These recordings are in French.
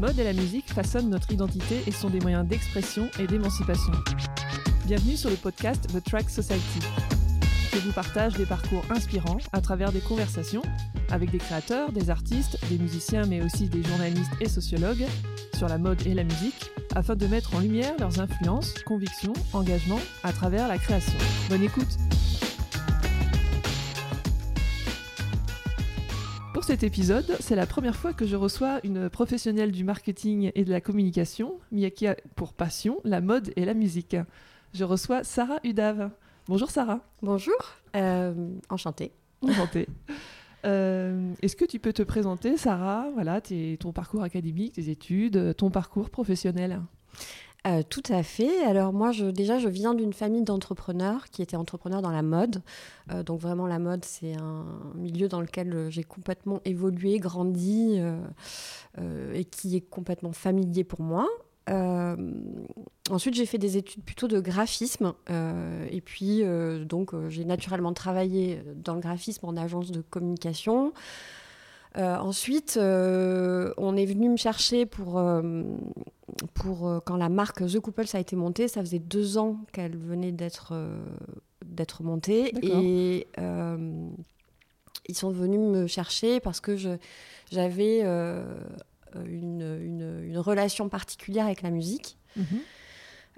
mode et la musique façonnent notre identité et sont des moyens d'expression et d'émancipation. Bienvenue sur le podcast The Track Society. Je vous partage des parcours inspirants à travers des conversations avec des créateurs, des artistes, des musiciens mais aussi des journalistes et sociologues sur la mode et la musique afin de mettre en lumière leurs influences, convictions, engagements à travers la création. Bonne écoute cet épisode, c'est la première fois que je reçois une professionnelle du marketing et de la communication, mais qui a pour passion la mode et la musique. Je reçois Sarah Udave. Bonjour Sarah. Bonjour, euh, enchantée. Enchantée. Euh, Est-ce que tu peux te présenter, Sarah? Voilà, ton parcours académique, tes études, ton parcours professionnel? Euh, tout à fait. Alors moi, je, déjà, je viens d'une famille d'entrepreneurs qui étaient entrepreneurs dans la mode. Euh, donc vraiment, la mode, c'est un milieu dans lequel j'ai complètement évolué, grandi euh, et qui est complètement familier pour moi. ensuite, j'ai fait des études plutôt de graphisme. et puis, donc, j'ai naturellement travaillé dans le graphisme en agence de communication. Euh, ensuite, euh, on est venu me chercher pour, euh, pour quand la marque The Couples a été montée. Ça faisait deux ans qu'elle venait d'être d'être montée. Et ils sont venus me chercher parce que j'avais une, une, relation particulière avec la musique. Mhm.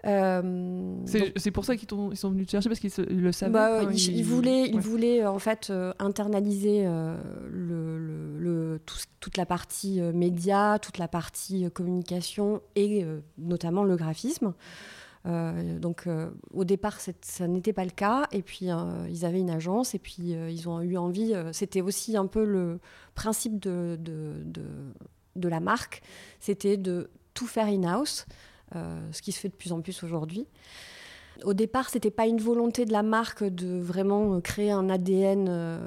Euh, c'est pour ça qu'ils sont venus te chercher parce qu'ils le savaient. Bah, ils, voulaient, ils voulaient en fait euh, internaliser euh, le, toute la partie média, toute la partie communication et notamment le graphisme. donc au départ ça n'était pas le cas et puis ils avaient une agence et puis ils ont eu envie c'était aussi un peu le principe de, de, de, de la marque c'était de tout faire in-house euh, ce qui se fait de plus en plus aujourd'hui. Au départ, c'était pas une volonté de la marque de vraiment créer un ADN, euh,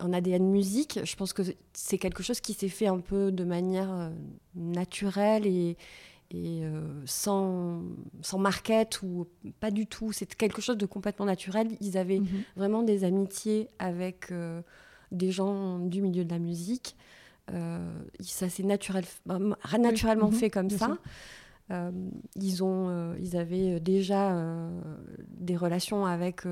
un ADN musique. Je pense que c'est quelque chose qui s'est fait un peu de manière euh, naturelle et, sans, sans market ou pas du tout. C'est quelque chose de complètement naturel. Ils avaient mhm. vraiment des amitiés avec des gens du milieu de la musique. ça s'est naturel, naturellement mhm. fait comme ça. Euh, ils, ont, euh, ils avaient déjà euh, des relations avec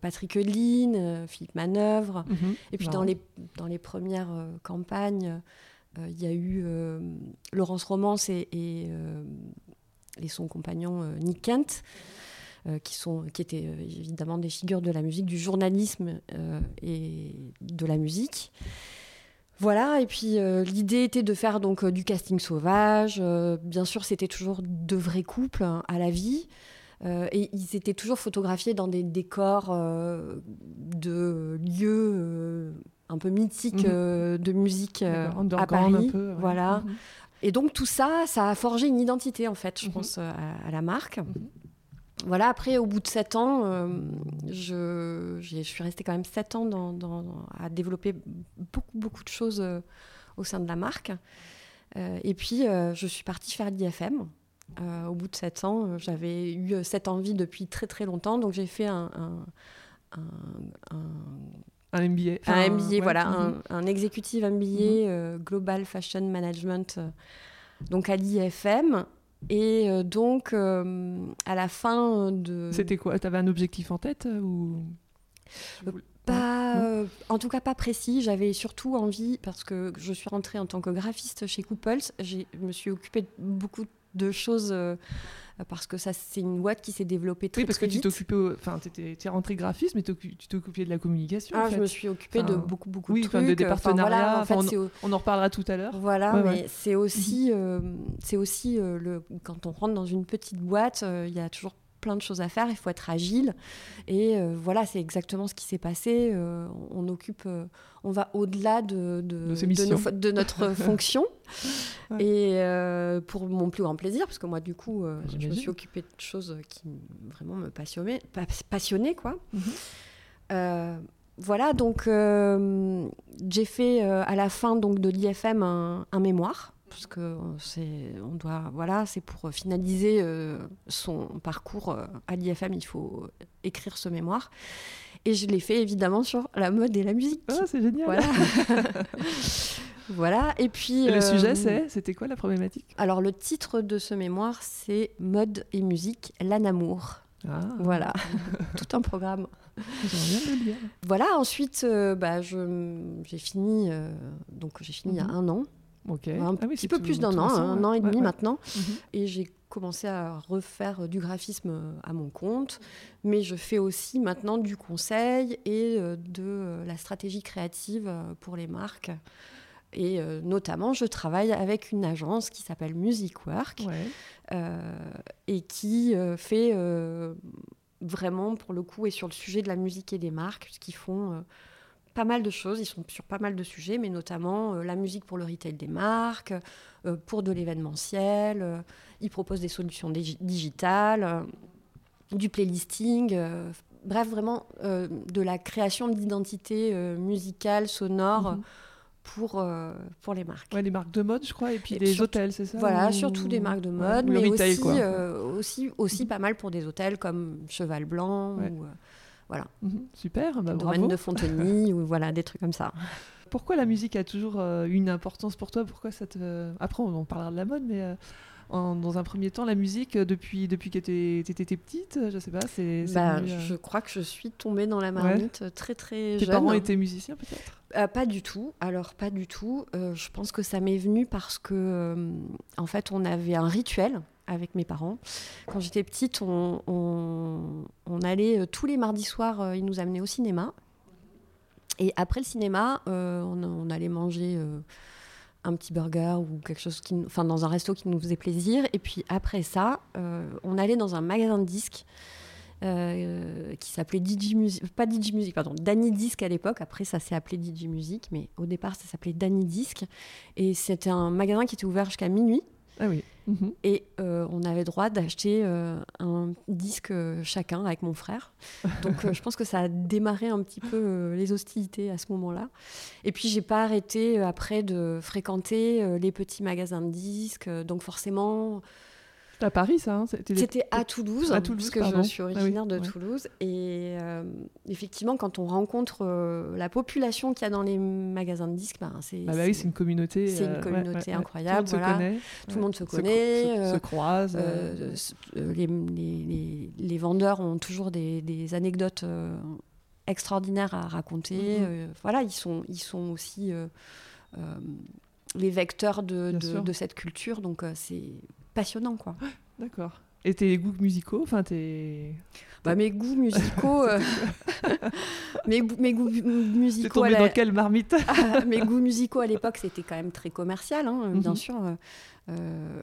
Patrick Euline, Philippe Manœuvre. Mhm. et puis dans, les, dans les premières campagnes, il y a eu Laurence Romance et, et, son compagnon Nick Kent. qui, sont, qui étaient évidemment des figures de la musique, du journalisme et de la musique. Voilà, et puis euh, l'idée était de faire donc euh, du casting sauvage. Euh, bien sûr, c'était toujours de vrais couples hein, à la vie. Et ils étaient toujours photographiés dans des décors de lieux un peu mythiques mhm. de musique à Paris. Voilà. Mhm. Et donc tout ça, ça a forgé une identité en fait, je mhm. pense, à, la marque voilà, après, au bout de sept ans, euh, je, je, suis restée quand même sept ans dans, à développer beaucoup, beaucoup de choses euh, au sein de la marque. Euh, et puis, je suis partie faire l'IFM. Au bout de sept ans, j'avais eu cette envie depuis très, très longtemps. Donc, j'ai fait un, un, un MBA. un MBA, voilà, mhm. un, executive MBA, mhm. Global Fashion Management, donc à l'IFM. Et euh, donc, euh, à la fin de... C'était quoi? Tu avais un objectif en tête euh, ou... Pas, en tout cas pas précis. J'avais surtout envie, parce que je suis rentrée en tant que graphiste chez Couples, je me suis occupée de beaucoup de choses parce que ça c'est une boîte qui s'est développée très Oui, parce que tu t'occupais, enfin tu étais rentrée graphiste, mais tu t'occupais de la communication. Ah, je me suis occupée de beaucoup beaucoup de trucs, des partenariats. on, en reparlera tout à l'heure. Voilà, mais c'est aussi, euh, c'est aussi euh, le quand on rentre dans une petite boîte, euh, il y a toujours plein de choses à faire, il faut être agile. Et euh, voilà, c'est exactement ce qui s'est passé. Euh, on occupe, euh, on va au-delà de, de, de, notre fonction. Et pour mon plus grand plaisir, parce que moi, du coup, je me suis occupée de choses qui vraiment me passionnaient, passionnaient quoi. Mhm. voilà, donc j'ai fait à la fin donc, de l'IFM un mémoire parce que c'est on doit voilà c'est pour finaliser euh, son parcours euh, à l'IFM il faut écrire ce mémoire et je l'ai fait évidemment sur la mode et la musique ah c'est génial voilà, Voilà. Et puis. le sujet, c'est C'était quoi la problématique? Alors, le titre de ce mémoire, c'est Mode et musique, l'anamour. Ah. Voilà. Tout un programme. Lire. Voilà. Ensuite, bah, j'ai fini. donc, j'ai fini il y a mhm. un an. Un ah petit peu plus d'un an, un an et demi maintenant. Mhm. Et j'ai commencé à refaire du graphisme à mon compte, mais je fais aussi maintenant du conseil et euh, de euh, la stratégie créative euh, pour les marques. Et notamment, je travaille avec une agence qui s'appelle Music Work et qui fait vraiment, pour le coup, et sur le sujet de la musique et des marques, puisqu'ils font pas mal de choses, ils sont sur pas mal de sujets, mais notamment euh, la musique pour le retail des marques, euh, pour de l'événementiel, euh, ils proposent des solutions digitales, du playlisting, bref, vraiment de la création d'identité musicale, sonore. Mhm. Pour, pour les marques. Ouais, les marques de mode, je crois, et puis des hôtels, c'est ça Voilà, surtout des marques de mode, mais aussi, aussi, aussi pas mal pour des hôtels comme Cheval Blanc ou voilà. Mhm. super, bah, domaine de Fontenay ou voilà des trucs comme ça. Pourquoi la musique a toujours euh, une importance pour toi? Pourquoi ça te... Après, on, parlera de la mode, mais euh, dans un premier temps, la musique, euh, depuis, depuis que tu étais petite, je sais pas, c'est... Bah, je crois que je suis tombée dans la marmite très très jeune. Tes parents étaient musiciens peut-être? Pas du tout. Alors, pas du tout. je pense que ça m'est venu parce que, en fait, on avait un rituel avec mes parents. Quand j'étais petite, on, allait euh, tous les mardis soirs, euh, ils nous amenaient au cinéma. Et après le cinéma, euh, on, allait manger un petit burger ou quelque chose qui, enfin dans un resto qui nous faisait plaisir. Et puis après ça, on allait dans un magasin de disques. qui s'appelait DJ Music, pas DJ Music, pardon, Danny Disc à l'époque. Après, ça s'est appelé DJ Music, mais au départ, ça s'appelait Danny Disc. Et c'était un magasin qui était ouvert jusqu'à minuit. Ah oui. Mhm. Et euh, on avait droit d'acheter euh, un disque euh, chacun avec mon frère. Donc je pense que ça a démarré un petit peu les hostilités à ce moment-là. Et puis j'ai pas arrêté après de fréquenter les petits magasins de disques. Donc forcément, à Paris, ça hein, C'était à Toulouse, à Toulouse parce que je suis ah originaire de Toulouse. Et euh, effectivement, quand on rencontre euh, la population qu'il y a dans les magasins de disques, ben, c'est ah bah oui, une communauté. C'est une euh, communauté incroyable. Tout le monde se connaît. Tout le monde se connaît. Se, croise. Les, les, les, vendeurs ont toujours des, des anecdotes extraordinaires à raconter. Mm-hmm. voilà, ils sont, ils sont aussi les vecteurs de, de, de, cette culture. Donc c'est passionnant, quoi. D'accord. Et tes goûts musicaux enfin, tes... Bah, mes goûts musicaux. Euh, mes, mes, goûts musicaux. tombé dans quelle marmite ah, Mes goûts musicaux à l'époque, c'était quand même très commercial, hein, bien mhm. sûr. Euh,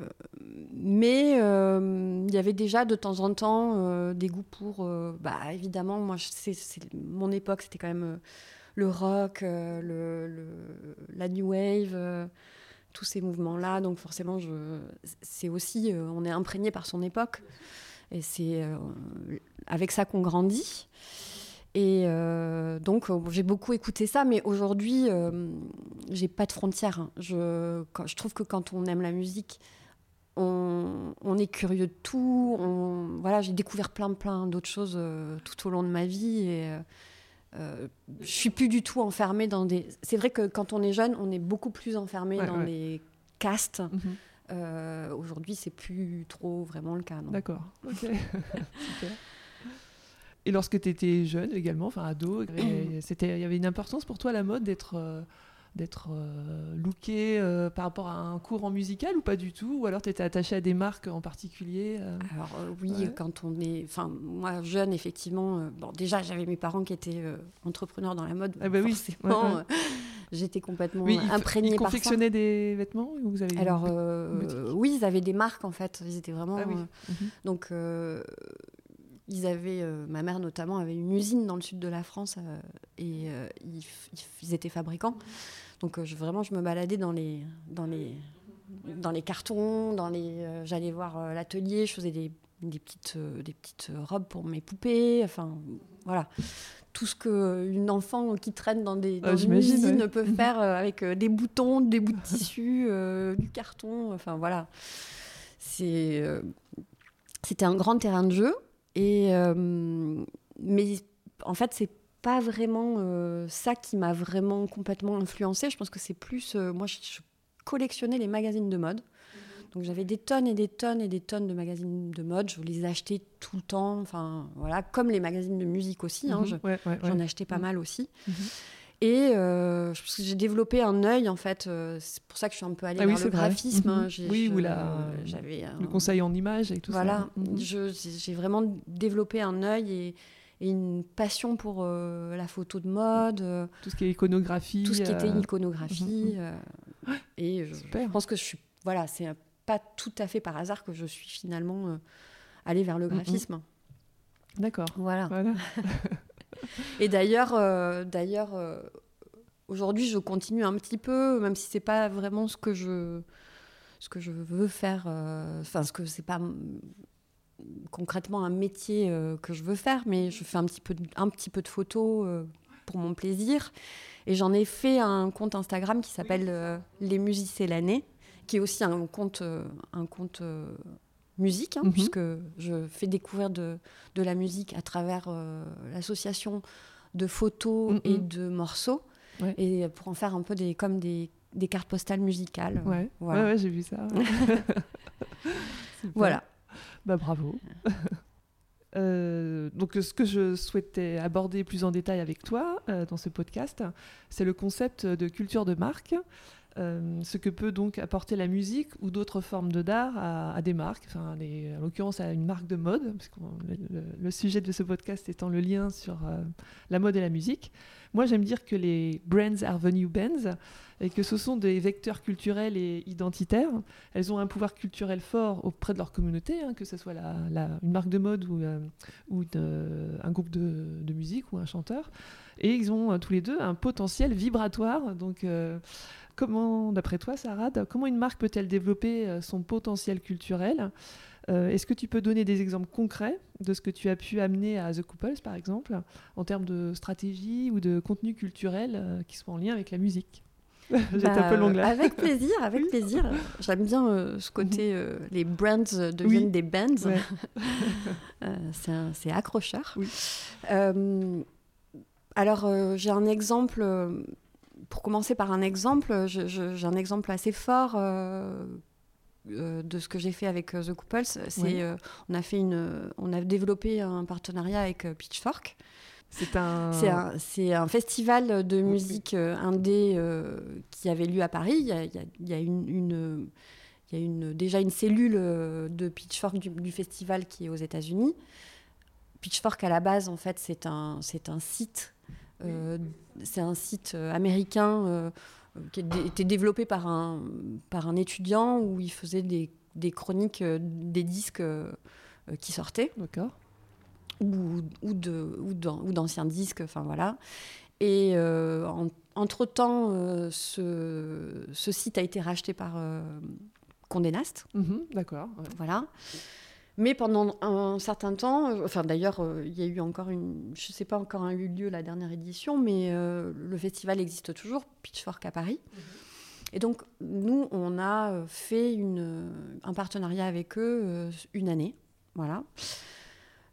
mais euh, il y avait déjà de temps en temps des goûts pour. bah, évidemment, moi, c'est, mon époque, c'était quand même le rock, le, le, la new wave tous ces mouvements-là. Donc forcément, c'est aussi, euh, on est imprégné par son époque. Et c'est euh, avec ça qu'on grandit. Et euh, donc, j'ai beaucoup écouté ça, mais aujourd'hui, j'ai pas de frontières. Je, je, trouve que quand on aime la musique, on, est curieux de tout. Voilà, j'ai découvert plein, plein d'autres choses tout au long de ma vie. Et euh, je suis plus du tout enfermée dans des. C'est vrai que quand on est jeune, on est beaucoup plus enfermé dans des castes. Mhm. Euh, aujourd'hui, c'est plus trop vraiment le cas. D'accord. Et lorsque tu étais jeune également, enfin ado, il y avait une importance pour toi la mode d'être euh, d'être euh, looké euh, par rapport à un cours en musical ou pas du tout? Ou alors tu étais attaché à des marques en particulier euh? Alors oui, quand on est... Enfin, moi, jeune, effectivement, bon, déjà, j'avais mes parents qui étaient entrepreneurs dans la mode. Ah bah forcément, j'étais complètement oui, imprégnée ils confectionnaient des vêtements vous avez Alors oui, ils avaient des marques en fait. Ils étaient vraiment... Ah mhm. Donc ils avaient, ma mère notamment avait une usine dans le sud de la France et ils, ils, étaient fabricants. Donc je, vraiment, je me baladais dans les, dans les, dans les cartons, dans les, euh, j'allais voir euh, l'atelier, je faisais des, des petites, euh, des petites robes pour mes poupées. Enfin, voilà. Tout ce qu'une enfant qui traîne dans, des, dans une usine peut faire avec des boutons, des bouts de tissu, du carton. Enfin, voilà. C'est, c'était un grand terrain de jeu. Et, mais en fait, c'est pas vraiment ça qui m'a vraiment complètement influencée. Je pense que c'est plus. moi, je, je, collectionnais les magazines de mode. Donc j'avais des tonnes et des tonnes et des tonnes de magazines de mode. Je les achetais tout le temps. Enfin, voilà, comme les magazines de musique aussi. Hein, mhm. J'en achetais pas mhm. mal aussi. Mhm. Et euh, j'ai développé un œil, en fait. Euh, c'est pour ça que je suis un peu allée ah vers le graphisme. Hein. Oui, ou j'avais le conseil en images et tout ça. Voilà, j'ai vraiment développé un œil et, une passion pour euh, la photo de mode. tout ce qui est iconographie. Tout ce qui était iconographie. et je, je, pense que je suis. Voilà, c'est pas tout à fait par hasard que je suis finalement euh, allée vers le graphisme. D'accord. Voilà. et d'ailleurs, euh, d'ailleurs, euh, aujourd'hui, je continue un petit peu, même si c'est pas vraiment ce que je, ce que je veux faire. Enfin, ce que c'est pas concrètement un métier que je veux faire, mais je fais un petit peu, de, un petit peu de photos pour mon plaisir. Et j'en ai fait un compte Instagram qui s'appelle Les Musiciens l'année qui est aussi un compte, euh, un compte euh, musique, hein, mhm. puisque je fais découvrir de, de la musique à travers euh, l'association de photos mhm. et de morceaux, et pour en faire un peu des, comme des, des cartes postales musicales. Ouais, voilà. ouais, j'ai vu ça. voilà. Bah bravo. donc, ce que je souhaitais aborder plus en détail avec toi dans ce podcast, c'est le concept de culture de marque. Euh, ce que peut donc apporter la musique ou d'autres formes de d'art à, des marques, enfin, en l'occurrence à une marque de mode, parce le, sujet de ce podcast étant le lien sur euh, la mode et la musique. Moi, j'aime dire que les brands are the new bands et que ce sont des vecteurs culturels et identitaires. Elles ont un pouvoir culturel fort auprès de leur communauté, hein, que ce soit une marque de mode ou, euh, un groupe de, de, musique ou un chanteur. Et ils ont tous les deux un potentiel vibratoire. Donc, Comment, d'après toi, Sarah, comment une marque peut-elle développer euh, son potentiel culturel euh, Est-ce que tu peux donner des exemples concrets de ce que tu as pu amener à The Couples, par exemple, en termes de stratégie ou de contenu culturel euh, qui soit en lien avec la musique? J'étais un peu bah, longue là. Avec plaisir, avec plaisir. J'aime bien ce côté, les brands deviennent des bands. c'est accrocheur. alors, j'ai un exemple pour commencer par un exemple, j'ai un exemple assez fort euh, euh, de ce que j'ai fait avec euh, The Couples. C'est, on a fait une, on a développé un partenariat avec Pitchfork. C'est un... Festival de musique indé qui avait lieu à Paris. Il y a, il y a, une, une, il y a une, déjà une cellule de Pitchfork du, du festival qui est aux États-Unis. Pitchfork, à la base, en fait, c'est un, un site c'est un site euh, américain euh, qui a été développé par un, par un étudiant où il faisait des, des chroniques des disques qui sortaient. D'accord. Ou, ou, de, ou, d'anciens disques, enfin voilà. Et entre-temps, ce, ce, site a été racheté par Condé Nast. Mhm, d'accord. Voilà. Mais pendant un certain temps, euh, enfin d'ailleurs, euh, il y a eu encore une, je ne sais pas encore a eu lieu la dernière édition, mais euh, le festival existe toujours, Pitchfork à Paris. Mhm. Et donc, nous, on a fait une, un partenariat avec eux une année. Voilà.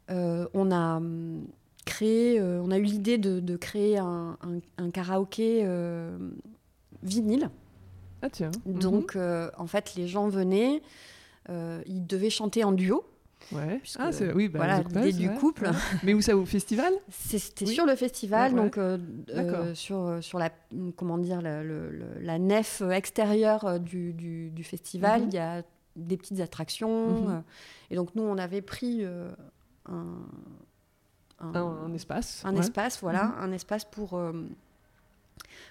on a hum, créé, on a eu l'idée de, créer un, un, karaoké vinyle. Ah tiens. Donc, mhm. en fait, les gens venaient, ils devaient chanter en duo. Ouais. ah, c'est oui, bah, voilà l'idée du couple. Mais où ça au festival? C'était sur le festival, donc euh, euh, sur euh, sur la comment dire la, la nef extérieure du, du, du festival, mhm. il y a des petites attractions. Mhm. et donc nous, on avait pris un, un, espace, un espace, voilà, mhm. un espace pour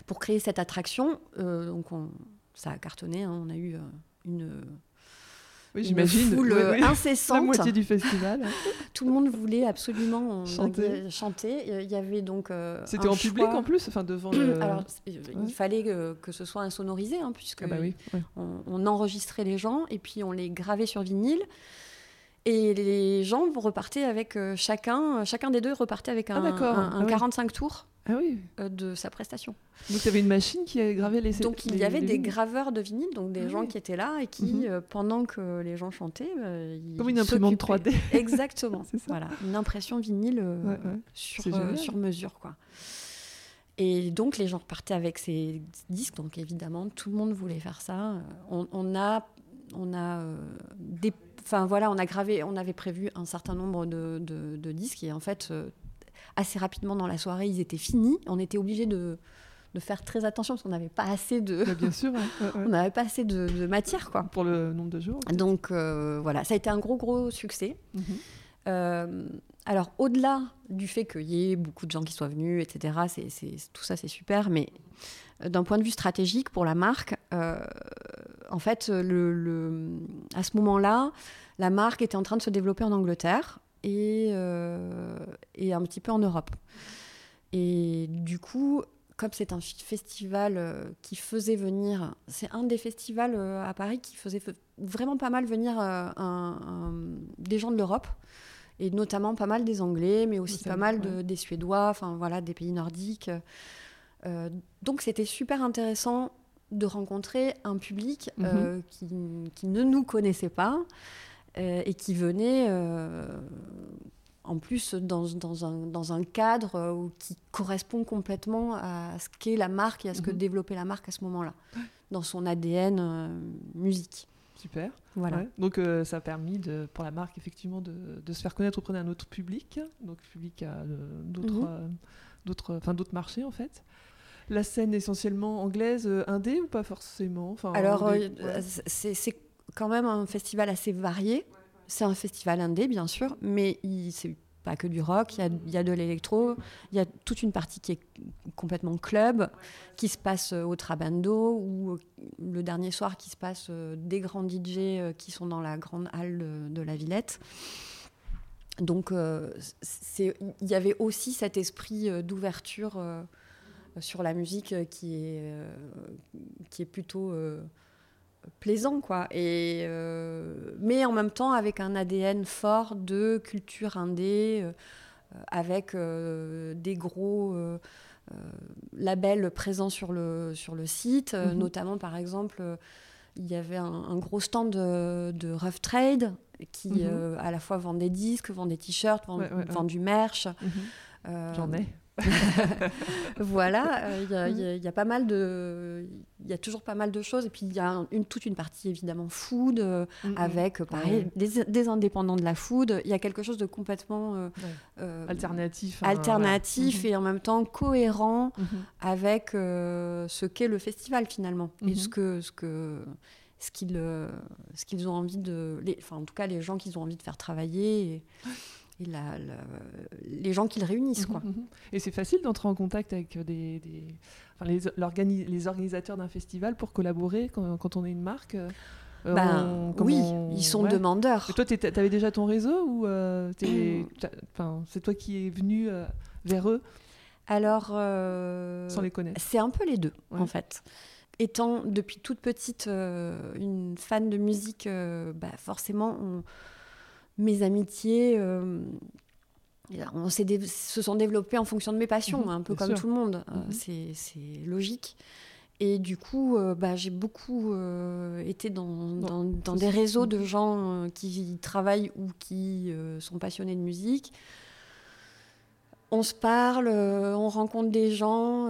pour créer cette attraction. donc on, ça a cartonné, hein. on a eu une oui, j'imagine. Foule oui, incessante. La moitié du festival. Tout le monde voulait absolument chanter. chanter. Il y avait donc. Euh, C'était en public en plus, enfin devant. Le... Alors, il fallait que, ce soit insonorisé, hein, puisque ah bah on, enregistrait les gens et puis on les gravait sur vinyle. Et les gens repartaient avec chacun, chacun des deux repartait avec un, ah, un, 45 tours. Ah oui. de sa prestation. Donc il y avait une machine qui gravait les Donc il y avait des graveurs de vinyle, donc des ah gens qui étaient là et qui, mhm. pendant que les gens chantaient, ils comme une imprimante 3D. Exactement. ça. Voilà, une impression vinyle sur, sur mesure quoi. Et donc les gens repartaient avec ces disques, donc évidemment tout le monde voulait faire ça. On, a, on a euh, des, enfin voilà, on a gravé, on avait prévu un certain nombre de, de, disques et en fait euh, assez rapidement dans la soirée ils étaient finis. On était obligé de, de faire très attention parce qu'on n'avait pas assez de, bien sûr, on n'avait pas assez de, matière quoi. Pour le nombre de jours. Donc euh, voilà, ça a été un gros gros succès. Mhm. Alors, au-delà du fait qu'il y ait beaucoup de gens qui soient venus, etc., c'est, tout ça, c'est super, mais euh, d'un point de vue stratégique pour la marque, euh, en fait, le, à ce moment-là, la marque était en train de se développer en Angleterre et, euh, et un petit peu en Europe. Et du coup, comme c'est un festival qui faisait venir, c'est un des festivals à Paris qui faisait vraiment pas mal venir des gens de l'Europe et notamment pas mal des Anglais, mais aussi pas mal de, des Suédois, enfin voilà, des pays nordiques. Euh, donc c'était super intéressant de rencontrer un public euh, mhm. qui, qui, ne nous connaissait pas euh, et qui venait en plus dans, dans, un, dans, un, cadre qui correspond complètement à ce qu'est la marque et à ce que mhm. développait la marque à ce moment-là, dans son ADN musique. Super. Voilà. Donc euh, ça a permis de, pour la marque effectivement de, de, se faire connaître auprès d'un autre public, donc public à euh, d'autres, mhm. euh, d'autres, enfin d'autres marchés en fait. La scène essentiellement anglaise, indé ou pas forcément? Enfin, Alors c'est, c'est quand même un festival assez varié. C'est un festival indé bien sûr, mais c'est pas que du rock, il y a, de l'électro, il y a toute une partie qui est complètement club, qui se passe euh, au Trabando, ou euh, le dernier soir qui se passe euh, des grands DJ qui sont dans la grande halle de, la Villette. Donc il y avait aussi cet esprit d'ouverture sur la musique qui est, qui est plutôt plaisant quoi et euh, mais en même temps avec un ADN fort de culture indé euh, avec euh, des gros labels présents sur le sur le site mhm. notamment par exemple il y avait un, gros stand de, Rough Trade qui mhm. à la fois vend des disques vend des t-shirts vend, du merch mhm. j'en ai voilà, euh, il y, a pas mal de, il y a toujours pas mal de choses. Et puis il y a une, toute une partie évidemment food euh, mm, mm. avec euh, des, indépendants de la food. Il y a quelque chose de complètement alternatif, hein, alternatif et en même temps cohérent mm-hmm. avec ce qu'est le festival finalement et mm-hmm. ce que ce que ce qu'ils ce qu'ils ont envie de, les, enfin en tout cas les gens qu'ils ont envie de faire travailler. Et, et la, les gens qu'ils réunissent. Quoi. Mhm, mhm. Et c'est facile d'entrer en contact avec des, des enfin, les, les, organisateurs d'un festival pour collaborer quand, quand, on est une marque euh, ben, Oui, ils sont demandeurs. Et toi, tu avais déjà ton réseau ou euh, c'est toi qui es venu euh, vers eux? Alors, sans les connaître C'est un peu les deux, en fait étant depuis toute petite une fan de musique, bah forcément, on, mes amitiés euh, on se sont développées en fonction de mes passions, mhm, un peu comme tout le monde. Mhm. c'est logique. Et du coup, euh, bah, j'ai beaucoup été dans, dans, des réseaux de gens qui travaillent ou qui sont passionnés de musique. On se parle, on rencontre des gens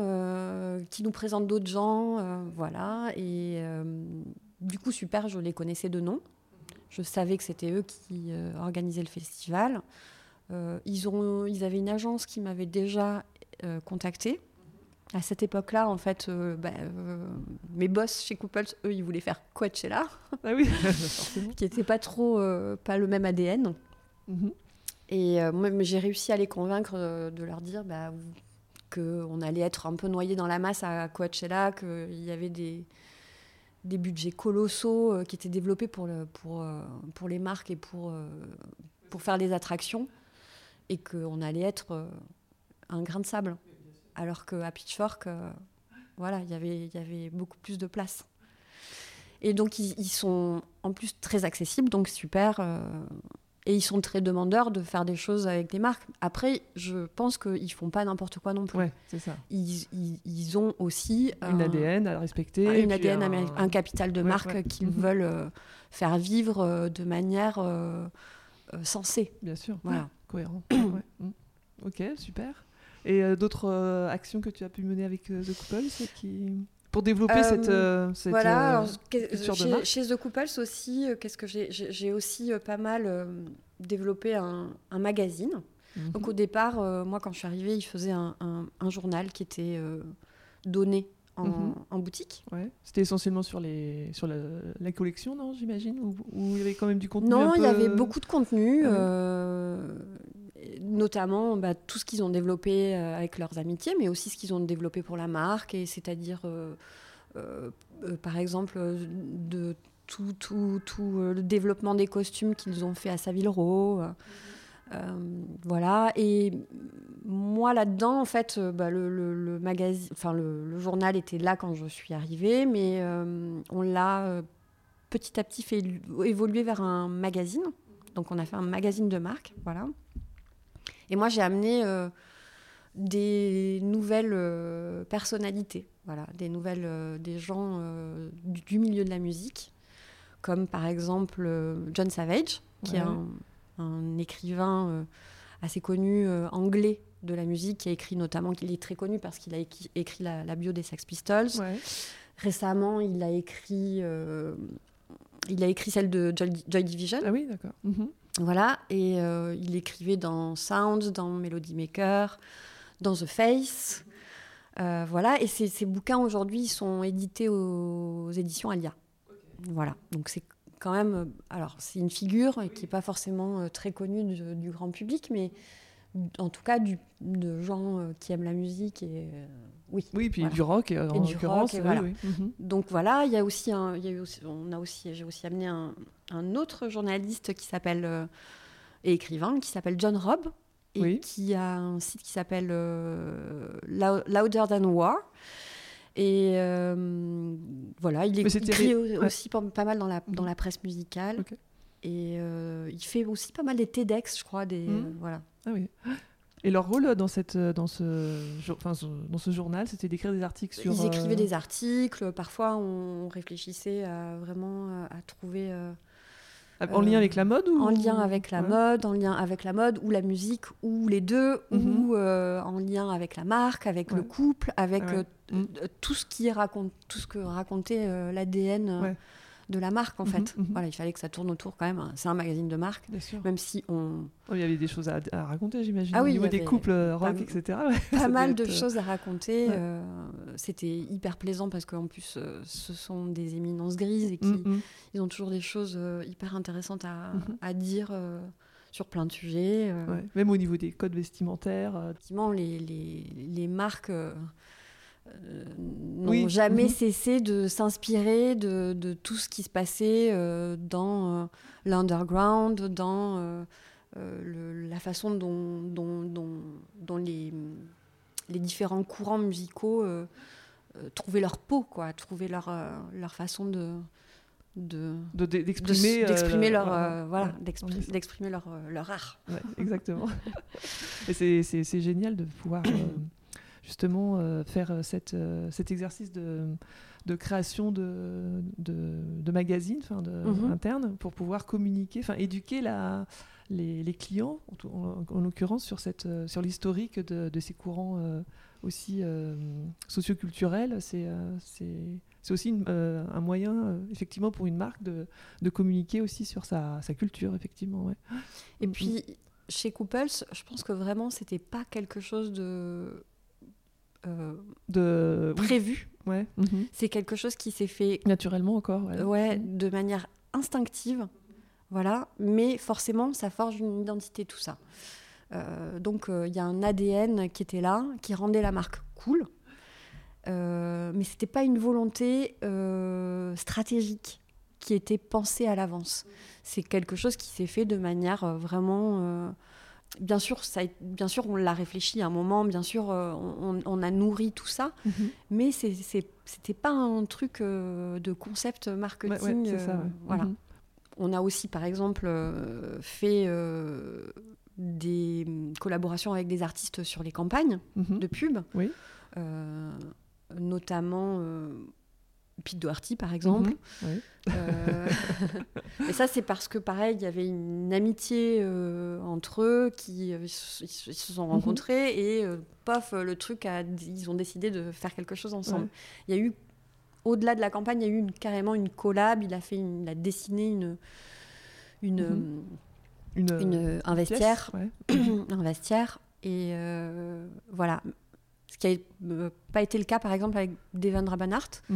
qui nous présentent d'autres gens, voilà. Et du coup, super, je les connaissais de nom. Je savais que c'était eux qui euh, organisaient le festival. Euh, ils, ont, ils avaient une agence qui m'avait déjà euh, contacté. À cette époque-là, en fait, bah, mes boss chez Couples, eux, ils voulaient faire Coachella. Ah oui, qui n'était pas trop, pas le même ADN. Mhm. Et moi, j'ai réussi à les convaincre de leur dire bah, qu'on allait être un peu noyé dans la masse à Coachella, qu'il y avait des, des budgets colossaux euh, qui étaient développés pour, euh, les marques et pour, euh, pour faire des attractions, et qu'on allait être un grain de sable. Alors qu'à Pitchfork, voilà, il y avait beaucoup plus de place. Et donc, ils, sont en plus très accessibles, donc super. Et ils sont très demandeurs de faire des choses avec des marques. Après, je pense qu'ils font pas n'importe quoi non plus. Ouais, c'est ça. Ils, ils, ils ont aussi une un- ADN à respecter. un- une ADN, un- un capital de Ouais, marque ouais. qu'ils Mhm. veulent euh, faire vivre euh, de manière euh, sensée. Bien sûr. Voilà. Cohérent. Mm. Ok, super. Et d'autres actions que tu as pu mener avec The Couple, qui pour développer Euh, cette, euh, cette, voilà, euh, alors, de chez, marque. chez The Couples aussi, euh, qu'est-ce que j'ai aussi euh, pas mal euh, développé un, un magazine. mhm. Donc au départ, euh, moi quand je suis arrivée, il faisait un, un- un journal qui était euh, donné en, Mhm. en boutique. Ouais. C'était essentiellement sur les sur la, la collection, non J'imagine, ou, il y avait quand même du contenu. Non, il y avait beaucoup de contenu, Ah ouais. euh, notamment bah, tout ce qu'ils ont développé euh, avec leurs amitiés, mais aussi ce qu'ils ont développé pour la marque, c'est-à-dire, euh, euh, par exemple, tout, le développement des costumes qu'ils ont fait à Savile Row. euh, voilà, et moi là-dedans, en fait, bah, le, magazine, journal était là quand je suis arrivée, mais on l'a petit à petit fait évoluer vers un magazine. Donc on a fait un magazine de marque, voilà. Et moi j'ai amené euh, des nouvelles euh, personnalités, voilà, des nouvelles, euh, des gens du, du milieu de la musique, comme par exemple John Savage, qui est un, un écrivain assez connu anglais de la musique, qui a écrit notamment, qu'il est très connu parce qu'il a écrit, écrit la, la bio des Sex Pistols. Ouais. Récemment, il a écrit, il a écrit celle de Joy, Joy Division. Ah oui, d'accord. Mhm. Voilà, et euh, il écrivait dans Sounds, dans Melody Maker, dans The Face. Euh, voilà, et ces, ces bouquins aujourd'hui sont édités aux, éditions Alia. Voilà, donc c'est quand même. euh, Alors, c'est une figure qui n'est pas forcément très connue du grand public, mais en tout cas du, de gens euh, qui aiment la musique et. euh, oui. Oui, puis Voilà. du rock euh, en Et du rock, et oui. Mhm. Donc voilà, il y a aussi un, il y a eu aussi, on a aussi, j'ai aussi amené un, un autre journaliste qui s'appelle euh, et écrivain qui s'appelle John Robb et Oui. qui a un site qui s'appelle euh, Lou- Louder Than War. Et voilà, il, est, il écrit ouais. aussi pas, pas mal dans la, dans la presse musicale. Et euh, il fait aussi pas mal des TEDx, je crois. Des, Mhm. euh, voilà. Ah oui. Et leur rôle dans, cette, dans, ce, enfin, dans ce journal, c'était d'écrire des articles sur. Ils écrivaient euh, des articles. Parfois, on réfléchissait à vraiment euh, à trouver. euh, En lien euh, avec la mode ou... En lien avec la Ouais. mode, en lien avec la mode ou la musique ou les deux, Mhm. ou euh, en lien avec la marque, avec le couple, avec ouais. euh, euh, tout ce qui raconte, tout ce que racontait euh, l'ADN euh. De la marque en Mhm, fait. mhm. Voilà, il fallait que ça tourne autour quand même. hein. C'est un magazine de marque, Bien sûr. même si on Oh, il y avait des choses à, à raconter, j'imagine. Ah au oui, niveau il y des couples euh, rock, etc. ouais. Pas mal de euh, choses à raconter. ouais. euh, C'était hyper plaisant parce qu'en plus, euh, ce sont des éminences grises et qui mm, mm. ils ont toujours des choses euh, hyper intéressantes à, Mhm. à dire sur plein de sujets. Ouais. Même au niveau des codes vestimentaires. Effectivement, les, les, les marques euh, n'ont Oui. jamais Mhm. cessé de s'inspirer de, de tout ce qui se passait euh, dans euh, l'underground, dans le- la façon dont, dont, dont- dont les, les différents courants musicaux trouvaient leur peau, quoi, trouvaient leur, leur façon de... de de- de- d'exprimer leur euh, voilà ouais. d'exprimer leur, leur art Ouais, exactement. Et c'est- génial de pouvoir euh, justement euh, faire euh, cette, euh, cet exercice de, de création de, de, de magazines enfin, de, Mhm. internes pour pouvoir communiquer, enfin éduquer la, les, les clients, en, tout- en- en l'occurrence sur, cette, sur l'historique de, de ces courants euh, aussi socioculturels. C'est c'est- c'est aussi une- un moyen, effectivement, pour une marque de, de communiquer aussi sur sa, sa culture, effectivement. Ouais. et Mhm. puis chez Couples je pense que vraiment c'était pas quelque chose de De... oui, prévu Ouais. mhm. c'est quelque chose qui s'est fait Naturellement encore. Ouais. euh, ouais de manière instinctive voilà mais forcément ça forge une identité tout ça Euh, donc euh, il y a un ADN qui était là qui rendait la marque cool Euh, mais c'était pas une volonté euh, stratégique qui était pensée à l'avance. C'est quelque chose qui s'est fait de manière euh, vraiment. Bien sûr, ça, bien sûr, on l'a réfléchi à un moment. Bien sûr, euh, on, on a nourri tout ça, Mhm. mais c'est- c'est- c'était pas un truc euh, de concept marketing. ouais, c'est ça. euh, ouais. Voilà. Mhm. on a aussi, par exemple, fait des collaborations avec des artistes sur les campagnes mhm. de pub. Oui. notamment Pete Doherty, par exemple. Mhm. Euh, et ça, c'est parce que, pareil, il y avait une amitié euh, entre eux, qui euh, ils se sont mhm. rencontrés, et pof, le truc, a, ils ont décidé de faire quelque chose ensemble. Il y a eu, au-delà de la campagne, il y a eu carrément une collab, il a, fait il a dessiné une... une, mhm. une, un vestiaire, un vestiaire, et voilà. Ce qui n'a pas été le cas, par exemple, avec Devon Rabanart. Euh,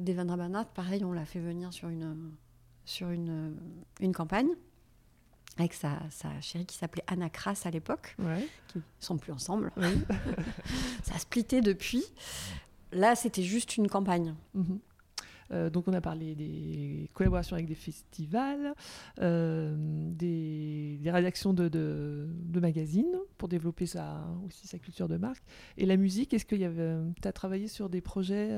Devan Rabanath, pareil, on l'a fait venir sur une, sur une, une campagne avec sa, sa, chérie qui s'appelait Anna Kras à l'époque, qui ne sont plus ensemble. ça a splitté depuis. Là, c'était juste une campagne. Mhm. Euh, donc on a parlé des collaborations avec des festivals, euh, des, des, rédactions de, de, de, magazines pour développer sa, aussi sa culture de marque. Et la musique, est-ce que tu as travaillé sur des projets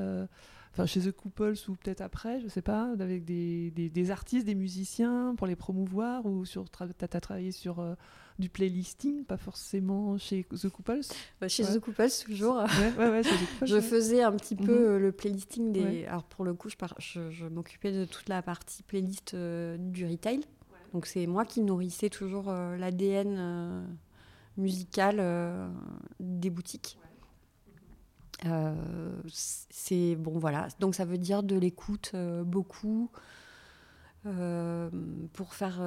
enfin chez The Couples ou peut-être après, je sais pas, avec des, des, artistes, des musiciens pour les promouvoir ou sur tu as, travaillé sur euh, du playlisting, pas forcément chez The Couples? Bah, Chez The Couples toujours. Ouais, ouais, je faisais un petit peu mhm. euh, le playlisting des. Alors pour le coup, je, je, m'occupais de toute la partie playlist euh, du retail. Donc c'est moi qui nourrissais toujours l'ADN musical des boutiques. Euh, c'est bon, voilà. Donc ça veut dire de l'écoute euh, beaucoup. Euh, pour faire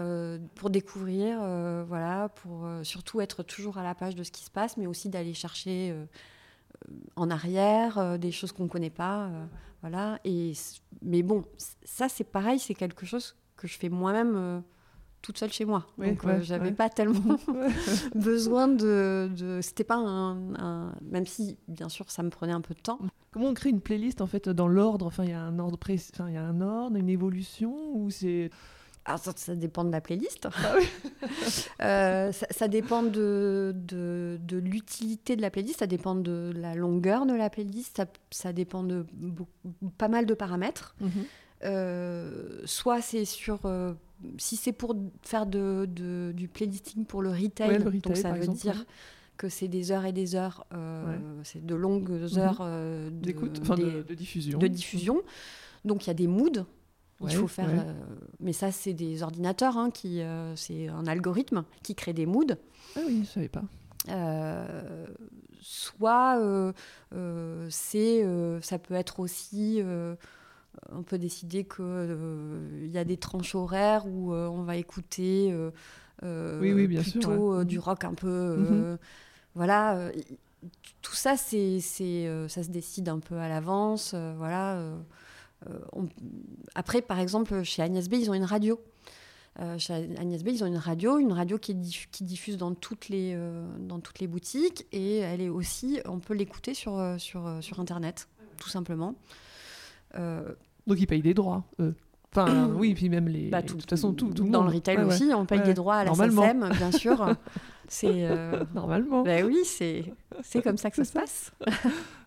pour découvrir voilà pour surtout être toujours à la page de ce qui se passe mais aussi d'aller chercher en arrière des choses qu'on ne connaît pas voilà et mais bon ça c'est pareil c'est quelque chose que je fais moi-même toute seule chez moi. donc euh, j'avais pas tellement besoin de. de... C'était pas un, Même si, bien sûr, ça me prenait un peu de temps. Comment on crée une playlist en fait dans l'ordre? Enfin, il y a un ordre précis, enfin, il y a un ordre, une évolution ou c'est. Alors, ça, dépend de la playlist. Ah euh, ça, dépend de, de, de l'utilité de la playlist, ça dépend de la longueur de la playlist, ça, ça dépend de pas mal de paramètres. Mhm. Euh, soit c'est sur si c'est pour faire de, du playlisting pour le retail, donc ça veut dire que c'est des heures et des heures, euh, c'est de longues mhm. heures euh, de, de, diffusion. De diffusion. Donc il y a des moods. Il faut faire, euh, mais ça c'est des ordinateurs hein, qui, c'est un algorithme qui crée des moods. Ah oui, je savais pas. soit c'est, ça peut être aussi on peut décider qu'il euh, y a des tranches horaires où euh, on va écouter euh, plutôt du rock un peu. Mhm. Voilà, tout ça, c'est, ça se décide un peu à l'avance. voilà. Après, par exemple, chez Agnès B, ils ont une radio. chez Agnès B, ils ont une radio, une radio qui, qui diffuse dans toutes, les, dans toutes les boutiques et elle est aussi, on peut l'écouter sur, sur, sur Internet, tout simplement. Donc ils payent des droits, eux. Enfin, oui, puis même les. Bah, de toute façon, tout, tout Dans le retail aussi, on paye des droits à la SACEM, bien sûr. C'est. Euh, Normalement. Bah oui, c'est comme ça que ça se passe.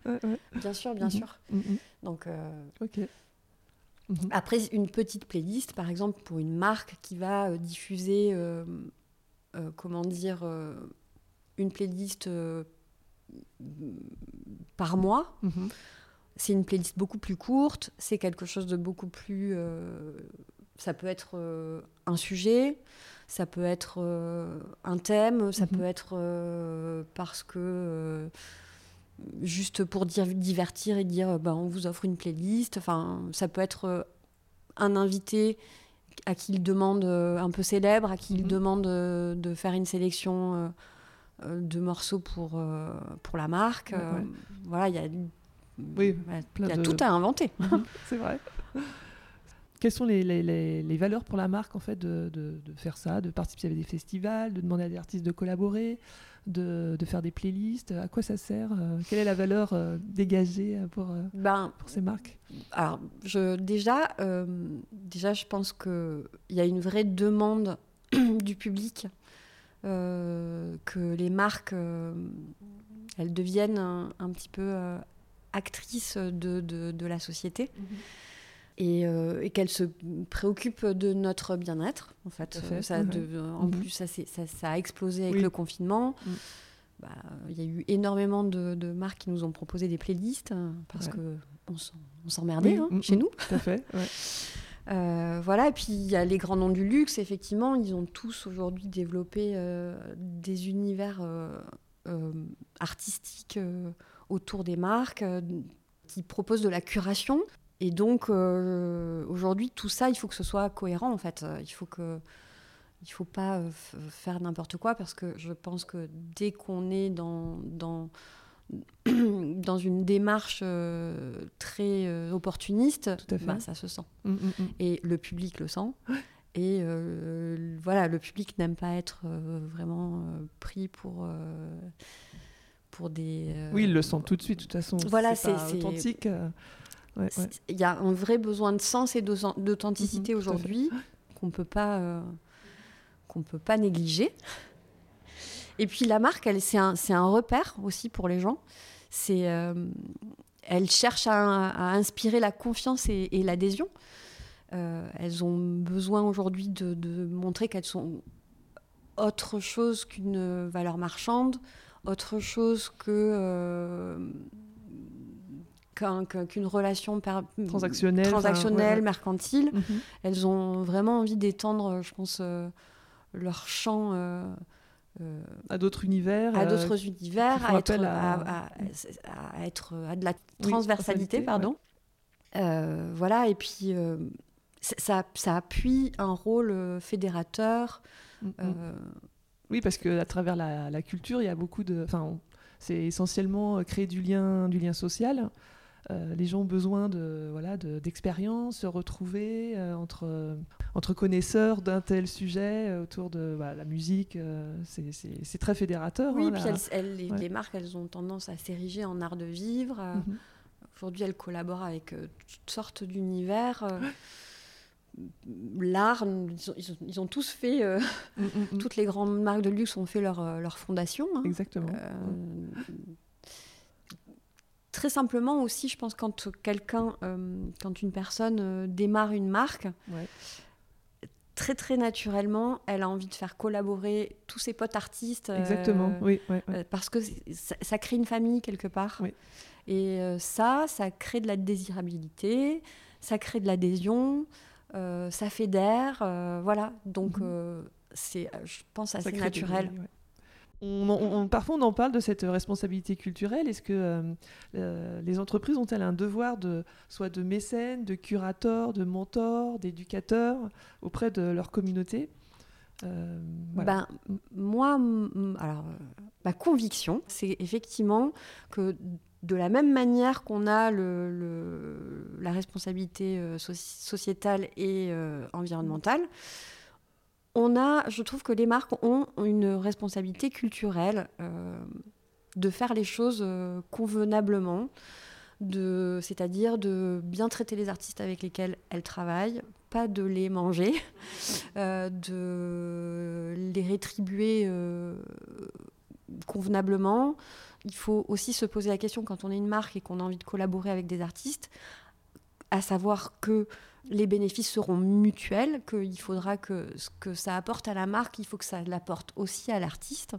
bien sûr, bien mhm. sûr. Mhm. Donc. Euh, ok. Mhm. Après, une petite playlist, par exemple, pour une marque qui va euh, diffuser, comment dire, une playlist par mois c'est une playlist beaucoup plus courte, c'est quelque chose de beaucoup plus... Euh, ça peut être euh, un sujet, ça peut être euh, un thème, ça mhm. peut être parce que... juste pour dire, divertir et dire ben, on vous offre une playlist, enfin, ça peut être un invité à qui il demande un peu célèbre, à qui il mhm. demande de faire une sélection de morceaux pour, pour la marque. Voilà, il y a oui, il y a tout à inventer. Mhm, c'est vrai. Quelles sont les, les, les, valeurs pour la marque en fait de, de, faire ça, de participer à des festivals, de demander à des artistes de collaborer, de, de faire des playlists? À quoi ça sert euh, Quelle est la valeur euh, dégagée euh, pour, ben, pour ces marques? Alors, je, déjà, déjà, je pense qu'il y a une vraie demande du public que les marques elles deviennent un, un petit peu actrice de, de, la société. Mhm. et, euh, qu'elle se préoccupe de notre bien-être. En fait, ça, en mhm. plus, ça, ça, a explosé avec le confinement. Mm. Bah, il y a eu énormément de, marques qui nous ont proposé des playlists hein, parce que on s'emmerdait hein, mm, chez mm, nous. Tout à fait. Euh, voilà, et puis il y a les grands noms du luxe, effectivement, ils ont tous aujourd'hui développé euh, des univers euh, artistiques autour des marques qui proposent de la curation. Et donc aujourd'hui, tout ça, il faut que ce soit cohérent en fait. Il faut que il faut pas faire n'importe quoi parce que je pense que dès qu'on est dans, dans dans une démarche euh, très euh, opportuniste, bah, ça se sent. Mm, mm, mm. Et le public le sent. Et euh, voilà, le public n'aime pas être vraiment pris pour, pour des. oui, il le sent tout de suite, de toute façon. Voilà, c'est authentique. Il y a un vrai besoin de sens et d'authenticité aujourd'hui qu'on peut pas qu'on peut pas négliger. Et puis la marque, c'est un, un, repère aussi pour les gens. C'est, euh, elle cherche à, inspirer la confiance et, l'adhésion. Euh, elles ont besoin aujourd'hui de, montrer qu'elles sont autre chose qu'une valeur marchande, autre chose que euh, qu'une relation transactionnelle, transactionnelle mercantile. Mhm. Elles ont vraiment envie d'étendre, je pense, leur champ euh, à d'autres univers, à d'autres euh, univers, à être, à... être, à, de la transversalité, pardon. Euh, voilà, et puis ça, ça, appuie un rôle fédérateur. Mm, mm. Oui, parce qu'à travers la, la, culture, il y a beaucoup de. Enfin, c'est essentiellement créer du lien, du lien social. Euh, les gens ont besoin de voilà d'expérience, de, se retrouver euh, entre entre connaisseurs d'un tel sujet euh, autour de bah, la musique. c'est très fédérateur. Oui, hein, puis les, marques, elles ont tendance à s'ériger en art de vivre. Mhm. Aujourd'hui, elles collaborent avec toutes sortes d'univers. L'art, ils, ont tous fait, mm, mm, mm. toutes les grandes marques de luxe ont fait leur, leur fondation. Hein. Exactement très simplement aussi, je pense, quand quelqu'un, euh, quand une personne euh, démarre une marque, très très naturellement, elle a envie de faire collaborer tous ses potes artistes. Euh, Exactement, oui. parce que ça, crée une famille quelque part. Et ça, ça crée de la désirabilité, ça crée de l'adhésion, ça fédère, voilà. Donc mhm. c'est, je pense, assez naturel parfois, on en parle de cette responsabilité culturelle. Est-ce que euh, euh, les entreprises ont-elles un devoir de soit de mécène, de curateur, de mentor, d'éducateur auprès de leur communauté? Euh, ben, moi, alors, ma conviction, c'est effectivement que de la même manière qu'on a la responsabilité sociétale et environnementale, on a, je trouve que les marques ont une responsabilité culturelle euh, de faire les choses euh, convenablement, c'est-à-dire de bien traiter les artistes avec lesquels elles travaillent, pas de les manger, euh, de les rétribuer convenablement. Il faut aussi se poser la question quand on est une marque et qu'on a envie de collaborer avec des artistes, à savoir que les bénéfices seront mutuels, qu'il faudra que ce que ça apporte à la marque, il faut que ça l'apporte aussi à l'artiste.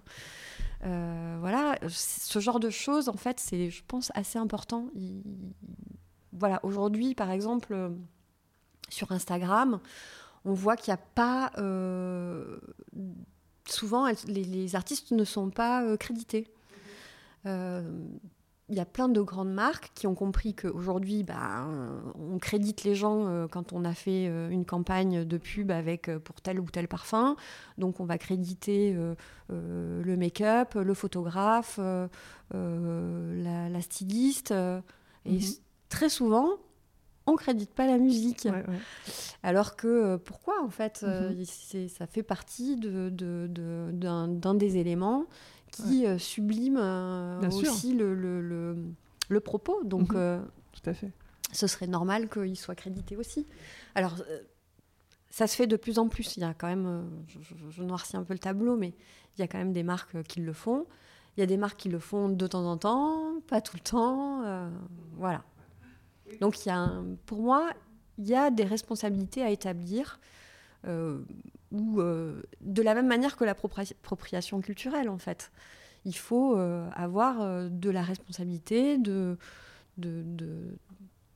Euh, voilà, ce genre de choses, en fait, c'est, je pense, assez important. Voilà, aujourd'hui, par exemple, sur Instagram, on voit qu'il n'y a pas... Euh, souvent, les, artistes ne sont pas crédités il y a plein de grandes marques qui ont compris qu'aujourd'hui, bah, on crédite les gens euh, quand on a fait euh, une campagne de pub avec euh, pour tel ou tel parfum. Donc, on va créditer le make-up, le photographe, la, styliste. Et mhm. très souvent, on crédite pas la musique. Alors que pourquoi en fait mhm. Ça fait partie d'un de, de, des éléments qui euh, sublime euh, aussi le, le, le, propos. Donc, mhm. euh, tout à fait. Ce serait normal qu'il soit crédité aussi. Alors, ça se fait de plus en plus. Il y a quand même, je, noircis un peu le tableau, mais il y a quand même des marques qui le font. Il y a des marques qui le font de temps en temps, pas tout le temps. voilà. Donc, pour moi, il y a des responsabilités à établir. ou de la même manière que l'appropriation culturelle en fait. Il faut avoir de la responsabilité, de,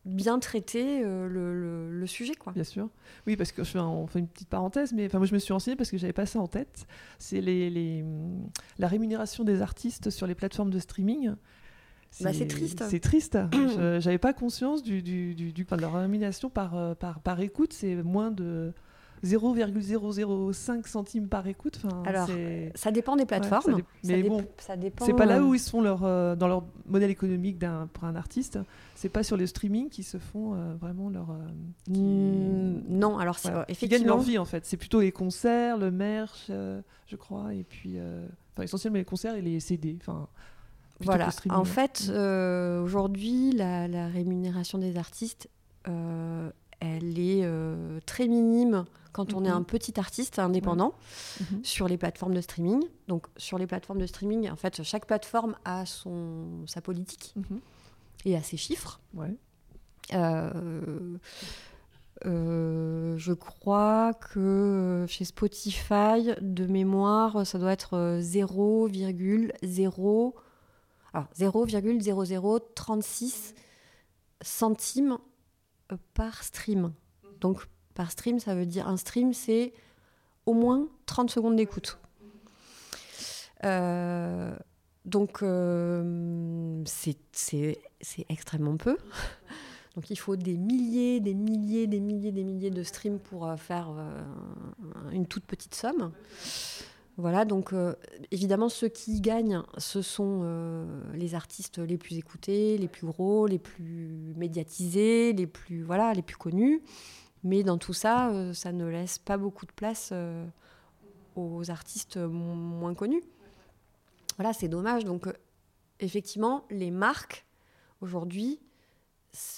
bien traiter euh, le, sujet. Quoi. Bien sûr. Oui, parce que je fais on fait une petite parenthèse, mais moi je me suis renseignée parce que j'avais pas ça en tête. C'est les, la rémunération des artistes sur les plateformes de streaming. Bah, c'est triste. C'est triste. J'avais pas conscience du, du, du, du de la rémunération par, euh, par, par écoute. C'est moins de 0,005 centimes par écoute. Enfin, Alors, ça dépend des plateformes. mais bon, ça dépend. C'est pas là euh, où ils sont leur, euh, dans leur modèle économique pour un artiste. C'est pas sur le streaming qui se font euh, vraiment leur. Mmh, non, alors c'est effectivement. Ils gagnent leur vie en fait. C'est plutôt les concerts, le merch, je crois, et puis enfin essentiellement les concerts et les CD. Enfin. Voilà. En fait, aujourd'hui, la, la, rémunération des artistes, elle est très minime quand on est un petit artiste indépendant mhm. sur les plateformes de streaming. Donc sur les plateformes de streaming, en fait, chaque plateforme a son, sa politique mhm. et a ses chiffres. Euh, euh, je crois que chez Spotify, de mémoire, ça doit être 0,0 0,0036 centimes par stream. Donc par stream, ça veut dire un stream, c'est au moins 30 secondes d'écoute. Euh, donc, euh, c'est extrêmement peu. Donc, il faut des milliers, des milliers, des milliers, des milliers de streams pour euh, faire une toute petite somme. Voilà, donc évidemment, ceux qui gagnent, ce sont les artistes les plus écoutés, les plus gros, les plus médiatisés, les plus, voilà, les plus connus. Mais dans tout ça, euh, ça ne laisse pas beaucoup de place euh, aux artistes moins connus. Voilà, c'est dommage. Donc, euh, effectivement, les marques, aujourd'hui,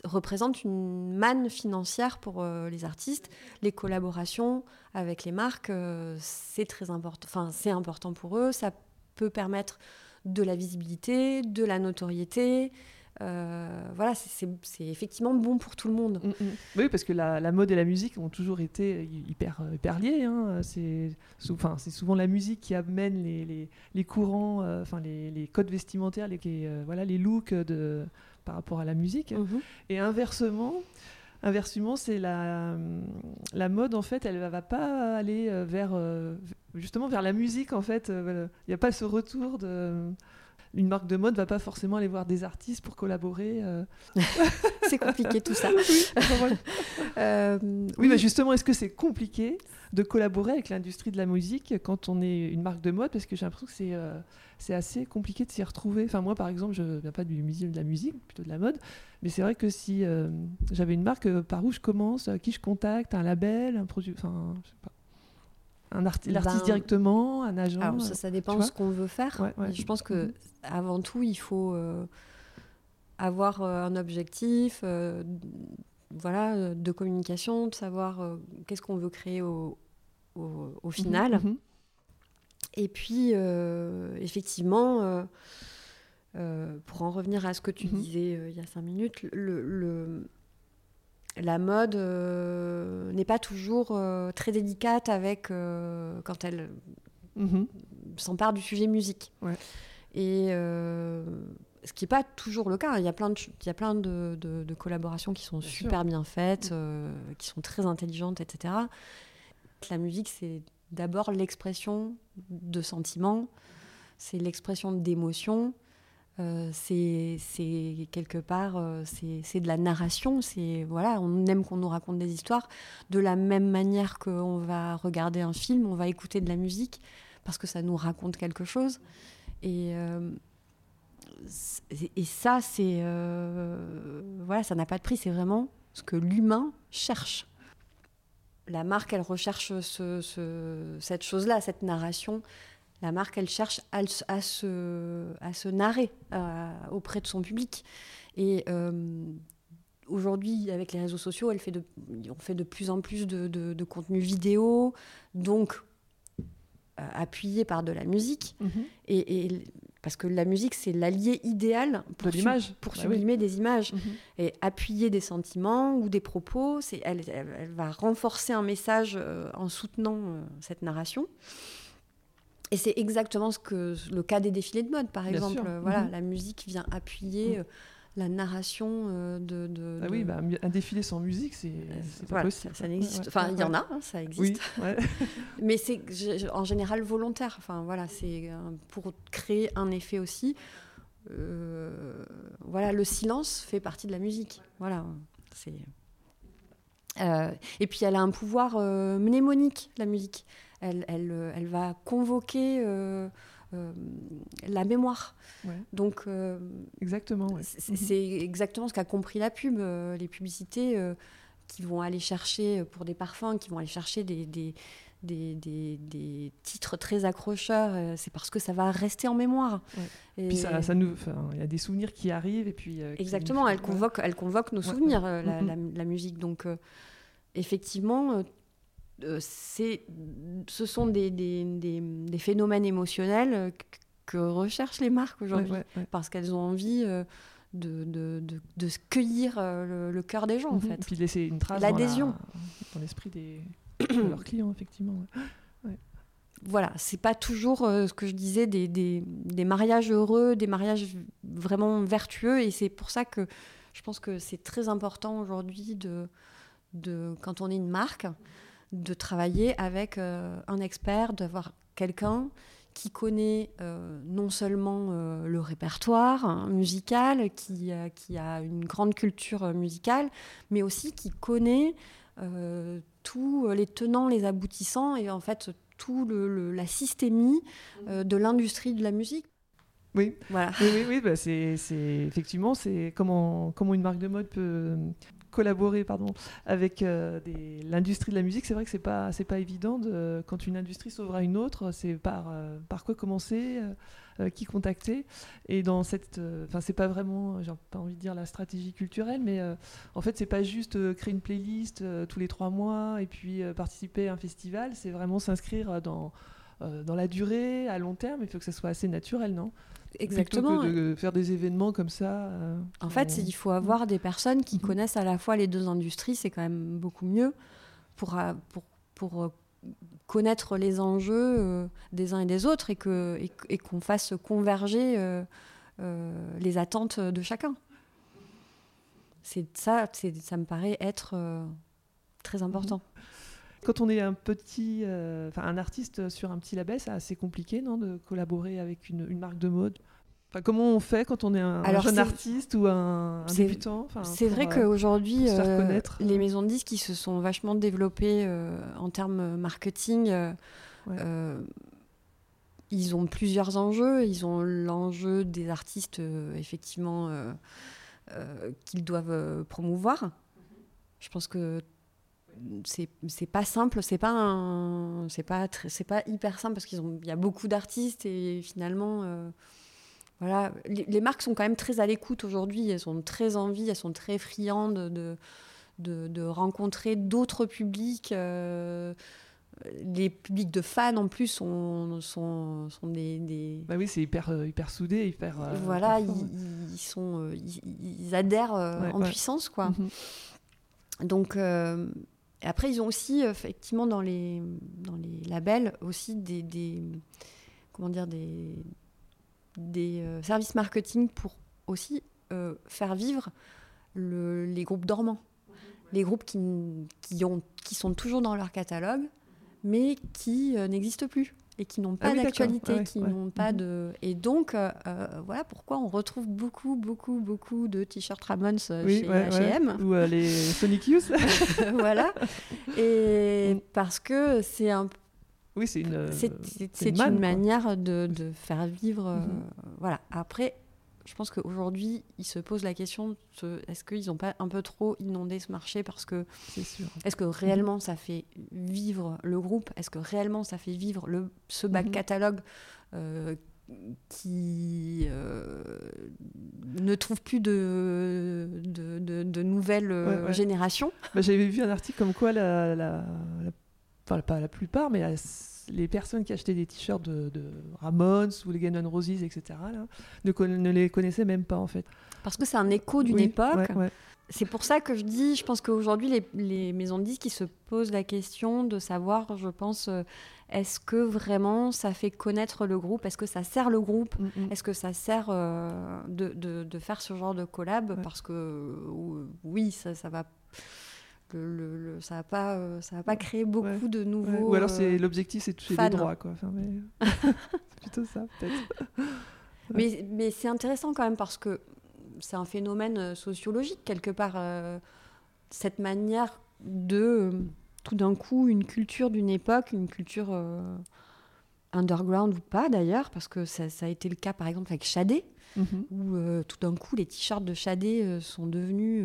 représentent une manne financière pour les artistes. Les collaborations avec les marques, c'est très important. Enfin, c'est important pour eux. Ça peut permettre de la visibilité, de la notoriété, euh, voilà, c'est effectivement bon pour tout le monde. Mm, mm. Oui, parce que la, mode et la musique ont toujours été hyper, hyper liés. Hein. C'est souvent la musique qui amène les, les, courants, euh, les, codes vestimentaires, les, euh, voilà, les looks de, par rapport à la musique. Mm-hmm. Et inversement, Inversement, c'est la, la mode, en fait, elle ne va pas aller vers, justement vers la musique, en fait. Il n'y a pas ce retour de une marque de mode va pas forcément aller voir des artistes pour collaborer. Euh. c'est compliqué tout ça. oui, euh, oui, Mais justement, est-ce que c'est compliqué de collaborer avec l'industrie de la musique quand on est une marque de mode? Parce que j'ai l'impression que c'est euh, c'est assez compliqué de s'y retrouver. Enfin, moi, par exemple, je ne viens pas du milieu de la musique, plutôt de la mode. Mais c'est vrai que si j'avais une marque, par où je commence, qui je contacte, un label, un produit, enfin, je sais pas un l'artiste ben, directement, un agent alors ça, ça dépend de ce qu'on veut faire. Je pense que mhm. Avant tout, il faut euh, avoir euh, un objectif, euh, voilà, de communication, de savoir qu'est-ce qu'on veut créer au, au, mhm, final. Mhm. Et puis, effectivement, pour en revenir à ce que tu disais il y a cinq minutes, le la mode euh, n'est pas toujours euh, très délicate avec euh, quand elle mhm. s'empare du sujet musique. Et ce qui n'est pas toujours le cas. Il y a plein de, il y a plein de, collaborations qui sont super bien faites, qui sont très intelligentes, etc. La musique, c'est d'abord l'expression de sentiments, c'est l'expression d'émotions. Euh, c'est quelque part, euh, c'est de la narration. C'est voilà, on aime qu'on nous raconte des histoires. De la même manière qu'on va regarder un film, on va écouter de la musique parce que ça nous raconte quelque chose. Et euh, et ça, c'est voilà, ça n'a pas de prix. C'est vraiment ce que l'humain cherche. La marque, elle recherche ce, cette chose-là, cette narration, la marque, elle cherche à, se, narrer euh, auprès de son public. Et euh, aujourd'hui, avec les réseaux sociaux, elle fait de, on fait de plus en plus de, de, contenu vidéo, donc euh, appuyé par de la musique. Mhm. Et, parce que la musique, c'est l'allié idéal pour, pour Bah sublimer des images Mhm. et appuyer des sentiments ou des propos. C'est, elle, elle- elle va renforcer un message euh, en soutenant euh, cette narration. Et c'est exactement ce que le cas des défilés de mode, par Bien exemple. sûr. Euh, Voilà, Mhm. la musique vient appuyer euh, la narration euh, de. de- Ah de- oui, bah, un défilé sans musique, c'est euh, pas voilà, possible. ça, ça n'existe. Ouais, Enfin, il y en a, hein, ça existe. Oui, ouais. Mais c'est en général volontaire. Enfin, voilà, c'est euh, pour créer un effet aussi. Euh, voilà, le silence fait partie de la musique. Voilà, c'est. Euh, et puis elle a un pouvoir euh, mnémonique, la musique. Elle, elle, elle va convoquer euh, la mémoire. Ouais. Donc euh, Exactement. ouais. c'est Mhm. c'est exactement ce qu'a compris la pub. euh, les publicités qui vont aller chercher pour des parfums, qui vont aller chercher des, des, des, des- des titres très accrocheurs, c'est parce que ça va rester en mémoire. Ouais. Et- Puis ça, ça nous, il y a des souvenirs qui arrivent et puis. euh, Exactement, nous- elle convoque, elle convoque nos Ouais, souvenirs, la, Mhm. la- la musique. Donc, euh, effectivement, c'est, ce sont des, des- des- des phénomènes émotionnels euh, que, recherchent les marques aujourd'hui, ouais, ouais. parce qu'elles ont envie euh, de, de, de- cueillir euh, le, le cœur des gens, en Mhm. fait. Et puis de laisser une trace dans, L'adhésion. la- dans l'esprit de leurs clients, effectivement. voilà, c'est pas toujours euh, ce que je disais des, des- des mariages heureux, des mariages vraiment vertueux, et c'est pour ça que je pense que c'est très important aujourd'hui de, de, quand on est une marque, de travailler avec euh, un expert, d'avoir quelqu'un qui connaît euh, non seulement euh, le répertoire hein, musical, qui, euh, qui a une grande culture musicale, mais aussi qui connaît tous les tenants, les aboutissants et en fait tout le, le- la systémie de l'industrie de la musique. Oui, Voilà. oui, oui, oui, bah, c'est, effectivement, c'est comment, comment une marque de mode peut collaborer pardon, avec euh, l'industrie de la musique. C'est vrai que c'est pas, pas évident de- quand une industrie à une autre. C'est par, euh, par quoi commencer, euh, qui contacter. Et dans cette, enfin, c'est pas vraiment, j'ai pas envie de dire la stratégie culturelle, mais en fait, c'est pas juste créer une playlist tous les trois mois et puis participer à un festival. C'est vraiment s'inscrire dans dans la durée, à long terme, il faut que ça soit assez naturel, non? Exactement. Plutôt que de faire des événements comme ça. euh, En fait, il faut avoir des personnes qui Mhm. connaissent à la fois les deux industries, c'est quand même beaucoup mieux pour, euh, pour, pour euh, connaître les enjeux des uns et des autres et que et, et qu'on fasse converger les attentes de chacun. C'est ça, ça me paraît être très important. Quand on est un petit, euh, enfin un artiste sur un petit label, c'est assez compliqué, non, de collaborer avec une, une marque de mode? Enfin, comment on fait quand on est un, Alors, jeune artiste ou un, débutant? Enfin, C'est vrai euh, qu'aujourd'hui, euh, les maisons de disques qui se sont vachement développées euh, en termes marketing, euh, Ouais. ils ont plusieurs enjeux. Ils ont l'enjeu des artistes, effectivement, qu'ils doivent promouvoir. Je pense que c'est pas simple, c'est pas c'est pas c'est pas hyper simple parce qu'ils ont il y a beaucoup d'artistes et finalement euh, voilà les, les marques sont quand même très à l'écoute aujourd'hui, elles ont très envie, elles sont très friandes de de, de rencontrer d'autres publics. euh, les publics de fans en plus sont, sont, sont des, des- Bah oui, c'est hyper, euh, hyper soudé, hyper. voilà, hyper ils, sont, ils, ils adhèrent Ouais, en ouais. puissance, quoi. Mhm. Donc, euh, et après, ils ont aussi, euh, effectivement, dans les, dans les labels, aussi des, des comment dire, des, des euh, services marketing pour aussi euh, faire vivre le- les groupes dormants. Les groupes qui, qui, ont, qui sont toujours dans leur catalogue, mais qui n'existent plus et qui n'ont pas oui, d'accord. d'actualité, Ah ouais, qui ouais. n'ont pas Mhm. de... Et donc, euh, euh, voilà pourquoi on retrouve beaucoup, beaucoup, beaucoup de t-shirts Ramones euh, Oui, chez ouais. H&M. Ou euh, les Sonic Youth. voilà. Et Mm. parce que c'est un, oui, c'est une. c'est, une une, manière de, de faire vivre. Mhm. Voilà. Après, je pense qu'aujourd'hui, ils se posent la question est-ce qu'ils n'ont pas un peu trop inondé ce marché parce que C'est sûr. est-ce que réellement ça fait vivre le groupe? Est-ce que réellement ça fait vivre le, ce back Mhm. catalogue euh, qui euh, ne trouve plus de, de, de- de nouvelles euh, Ouais, ouais. générations? Bah, J'avais vu un article comme quoi la, la, la- enfin, pas la plupart, mais la- les personnes qui achetaient des t-shirts de, de, Ramones ou les Guns Roses, etc., ne, ne, les connaissaient même pas en fait. Parce que c'est un écho d'une époque. C'est pour ça que je dis, je pense qu'aujourd'hui, les, les, maisons de disques qui se posent la question de savoir, je pense, euh, est-ce que vraiment ça fait connaître le groupe? Est-ce que ça sert le groupe? Mm, mm. Est-ce que ça sert euh, de, de, de, faire ce genre de collab? Parce que oui, ça, ça va le, ça va pas euh, ça va pas créer beaucoup de nouveaux ou alors c'est l'objectif c'est toucher des droits quoi. C'est plutôt ça peut-être. Mais, mais c'est intéressant quand même parce que c'est un phénomène euh, sociologique quelque part euh, cette manière de tout d'un coup une culture d'une époque une culture underground ou pas d'ailleurs parce que ça, ça, a été le cas par exemple avec Shadé mhm. où tout d'un coup les t-shirts de Shadé sont devenus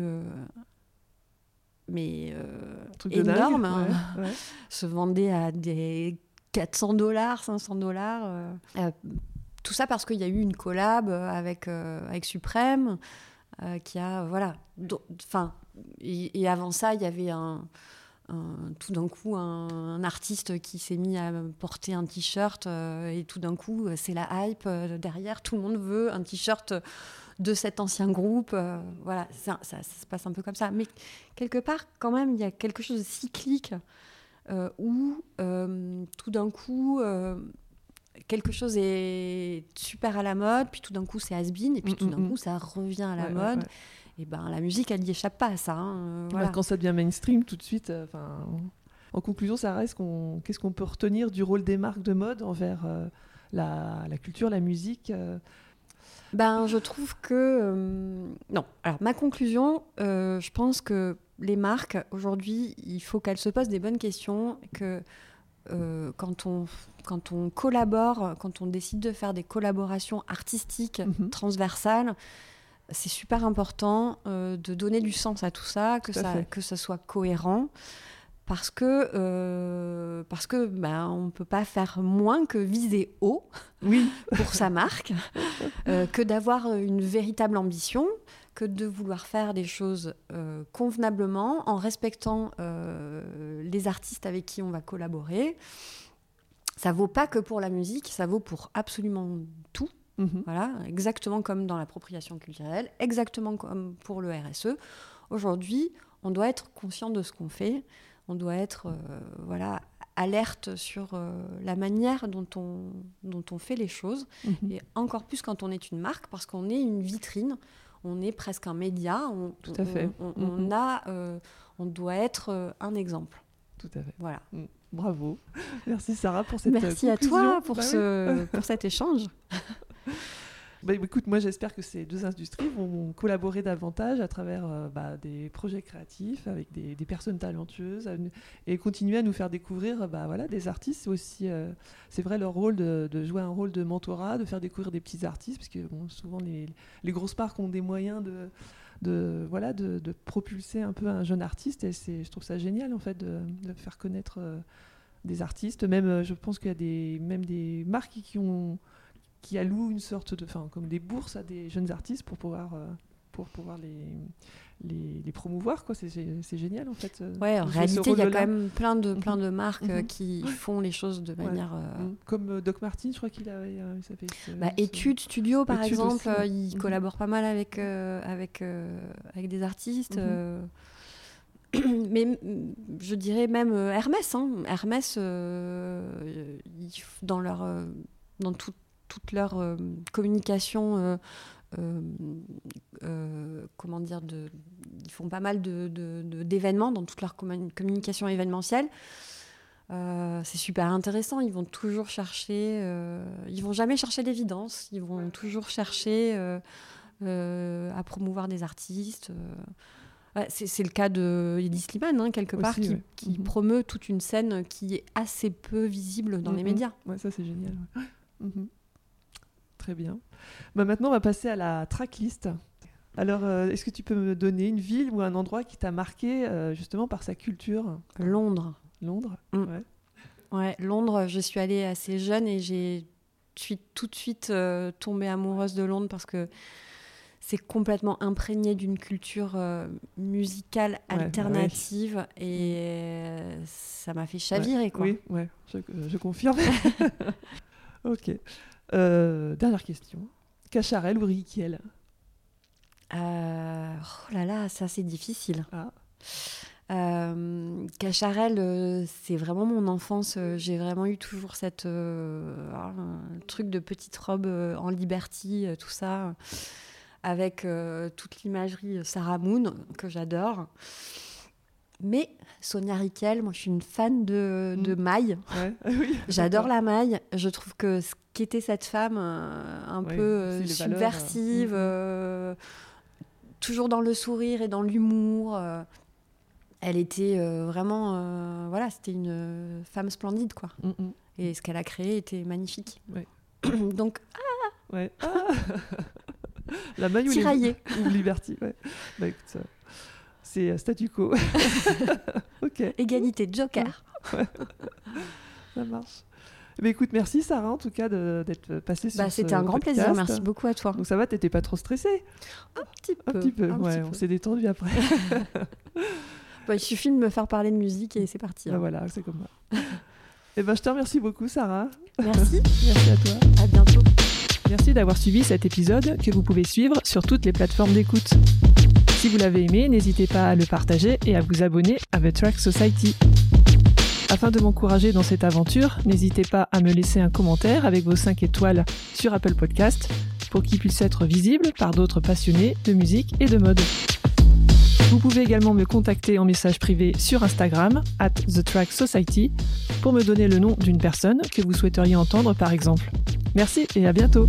mais euh, énorme, hein. se vendait à des 400 dollars, 500 dollars. Euh. Euh, tout ça parce qu'il y a eu une collab avec, avec Suprême, qui a, voilà, enfin, et, avant ça, il y avait un, tout d'un coup un, artiste qui s'est mis à porter un t-shirt et tout d'un coup c'est la hype derrière tout le monde veut un t-shirt de cet ancien groupe. Euh, voilà, ça, se passe un peu comme ça. Mais quelque part, quand même, il y a quelque chose de cyclique euh, où euh, tout d'un coup, quelque chose est super à la mode, puis tout d'un coup, c'est has-been, et puis mm, tout d'un mm, coup, mm. ça revient à la mode. Et ben, la musique, elle n'y échappe pas à ça. Hein, quand ça devient mainstream, tout de suite, en conclusion, ça reste qu'est-ce qu'on peut retenir du rôle des marques de mode envers la, la, culture, la musique ben, je trouve que euh, non. Alors ma conclusion, euh, je pense que les marques aujourd'hui, il faut qu'elles se posent des bonnes questions, que euh, quand on quand on collabore, quand on décide de faire des collaborations artistiques mhm. transversales, c'est super important de donner du sens à tout ça, que ça que ça soit cohérent parce que euh, parce que ben on peut pas faire moins que viser haut oui. pour sa marque euh, que d'avoir une véritable ambition que de vouloir faire des choses euh, convenablement en respectant les artistes avec qui on va collaborer ça vaut pas que pour la musique ça vaut pour absolument tout mhm. voilà exactement comme dans l'appropriation culturelle exactement comme pour le RSE aujourd'hui on doit être conscient de ce qu'on fait on doit être euh, voilà, alerte sur euh, la manière dont on, dont on fait les choses. Mhm. Et encore plus quand on est une marque, parce qu'on est une vitrine, on est presque un média. On, Tout à fait. On, mhm. a, euh, on doit être un exemple. Tout à fait. Voilà. Mm. Bravo. Merci Sarah pour cette Merci à toi pour, bah ce, pour cet échange. Bah, écoute, moi j'espère que ces deux industries vont collaborer davantage à travers euh, bah, des projets créatifs avec des, personnes talentueuses et continuer à nous faire découvrir bah, voilà, des artistes. aussi, euh, c'est vrai, leur rôle de, jouer un rôle de mentorat, de faire découvrir des petits artistes, parce que souvent les, grosses parcs ont des moyens de, voilà, de, propulser un peu un jeune artiste et je trouve ça génial en fait de, faire connaître euh, des artistes. Même, je pense qu'il y a des, même des marques qui ont qui allouent une sorte de, enfin, comme des bourses à des jeunes artistes pour pouvoir, euh, pour pouvoir les, les, les promouvoir. Quoi. C'est, génial en fait. Euh, ouais, en réalité, il y a quand même plein de, plein de mhm. marques euh, mhm. qui font les choses de manière. Mhm. Comme Doc Martin, je crois qu'il a. bah, Études Studio, par exemple, il collabore pas mal avec, avec, avec des artistes. mais je dirais même Hermès. Hein. Hermès, dans, leur, dans tout, toute leur euh, communication. Euh, euh, comment dire, de, ils font pas mal d'événements de, dans toute leur communication événementielle. c'est super intéressant. Ils vont toujours chercher, ils vont jamais chercher l'évidence. Ils vont toujours chercher à promouvoir des artistes. c'est le cas de Eddie Slimane, hein, quelque part, qui, qui mhm. promeut toute une scène qui est assez peu visible dans les mhm. médias. Ouais, ça c'est génial. Mhm. Très bien. Bah, maintenant, on va passer à la tracklist. Alors, euh, est-ce que tu peux me donner une ville ou un endroit qui t'a marqué euh, justement par sa culture? Londres. Londres mm. ouais. ouais. Londres, je suis allée assez jeune et j'ai suis tout de suite euh, tombée amoureuse de Londres parce que c'est complètement imprégné d'une culture euh, musicale Ouais, bah alternative et euh, ça m'a fait chavirer quoi. Oui, ouais, je, je confirme. ok. Euh, dernière question. Cacharel ou Riquiel Euh, oh là là, ça c'est difficile. Ah. Euh, Cacharel, euh, c'est vraiment mon enfance. J'ai vraiment eu toujours cette un truc de petite robe en liberty, tout ça, avec toute l'imagerie Sarah Moon que j'adore. Mais Sonia Riquel, moi je suis une fan de, de Mm. maille. Ouais. Oui. J'adore la maille. Je trouve que ce qu'était cette femme, euh, un Ouais, peu euh, valeurs, subversive, euh, euh, toujours dans le sourire et dans l'humour. elle était vraiment, voilà, c'était une femme splendide, quoi. Mm, mm. Et ce qu'elle a créé était magnifique. Ouais. Donc, Ouais. Ah la maille ou, ou Liberty. Ouais. Bah, écoute, c'est euh, statu quo. ok, Égalité, Joker. ça marche. Mais écoute, merci Sarah en tout cas d'être passée sur Bah, ce C'était un grand plaisir. Merci beaucoup à toi. Donc ça va, t'étais pas trop stressée? Un petit Un peu. petit peu, un ouais, petit on s'est détendu après. Bah, il suffit de me faire parler de musique et c'est parti. Bah hein. voilà, c'est comme ça. Et ben je te remercie beaucoup Sarah. Merci. Merci à toi. À bientôt. Merci d'avoir suivi cet épisode que vous pouvez suivre sur toutes les plateformes d'écoute. Si vous l'avez aimé, n'hésitez pas à le partager et à vous abonner à The Track Society. Afin de m'encourager dans cette aventure, n'hésitez pas à me laisser un commentaire avec vos 5 étoiles sur Apple Podcast pour qu'il puisse être visible par d'autres passionnés de musique et de mode. Vous pouvez également me contacter en message privé sur Instagram, at The Track Society, pour me donner le nom d'une personne que vous souhaiteriez entendre par exemple. Merci et à bientôt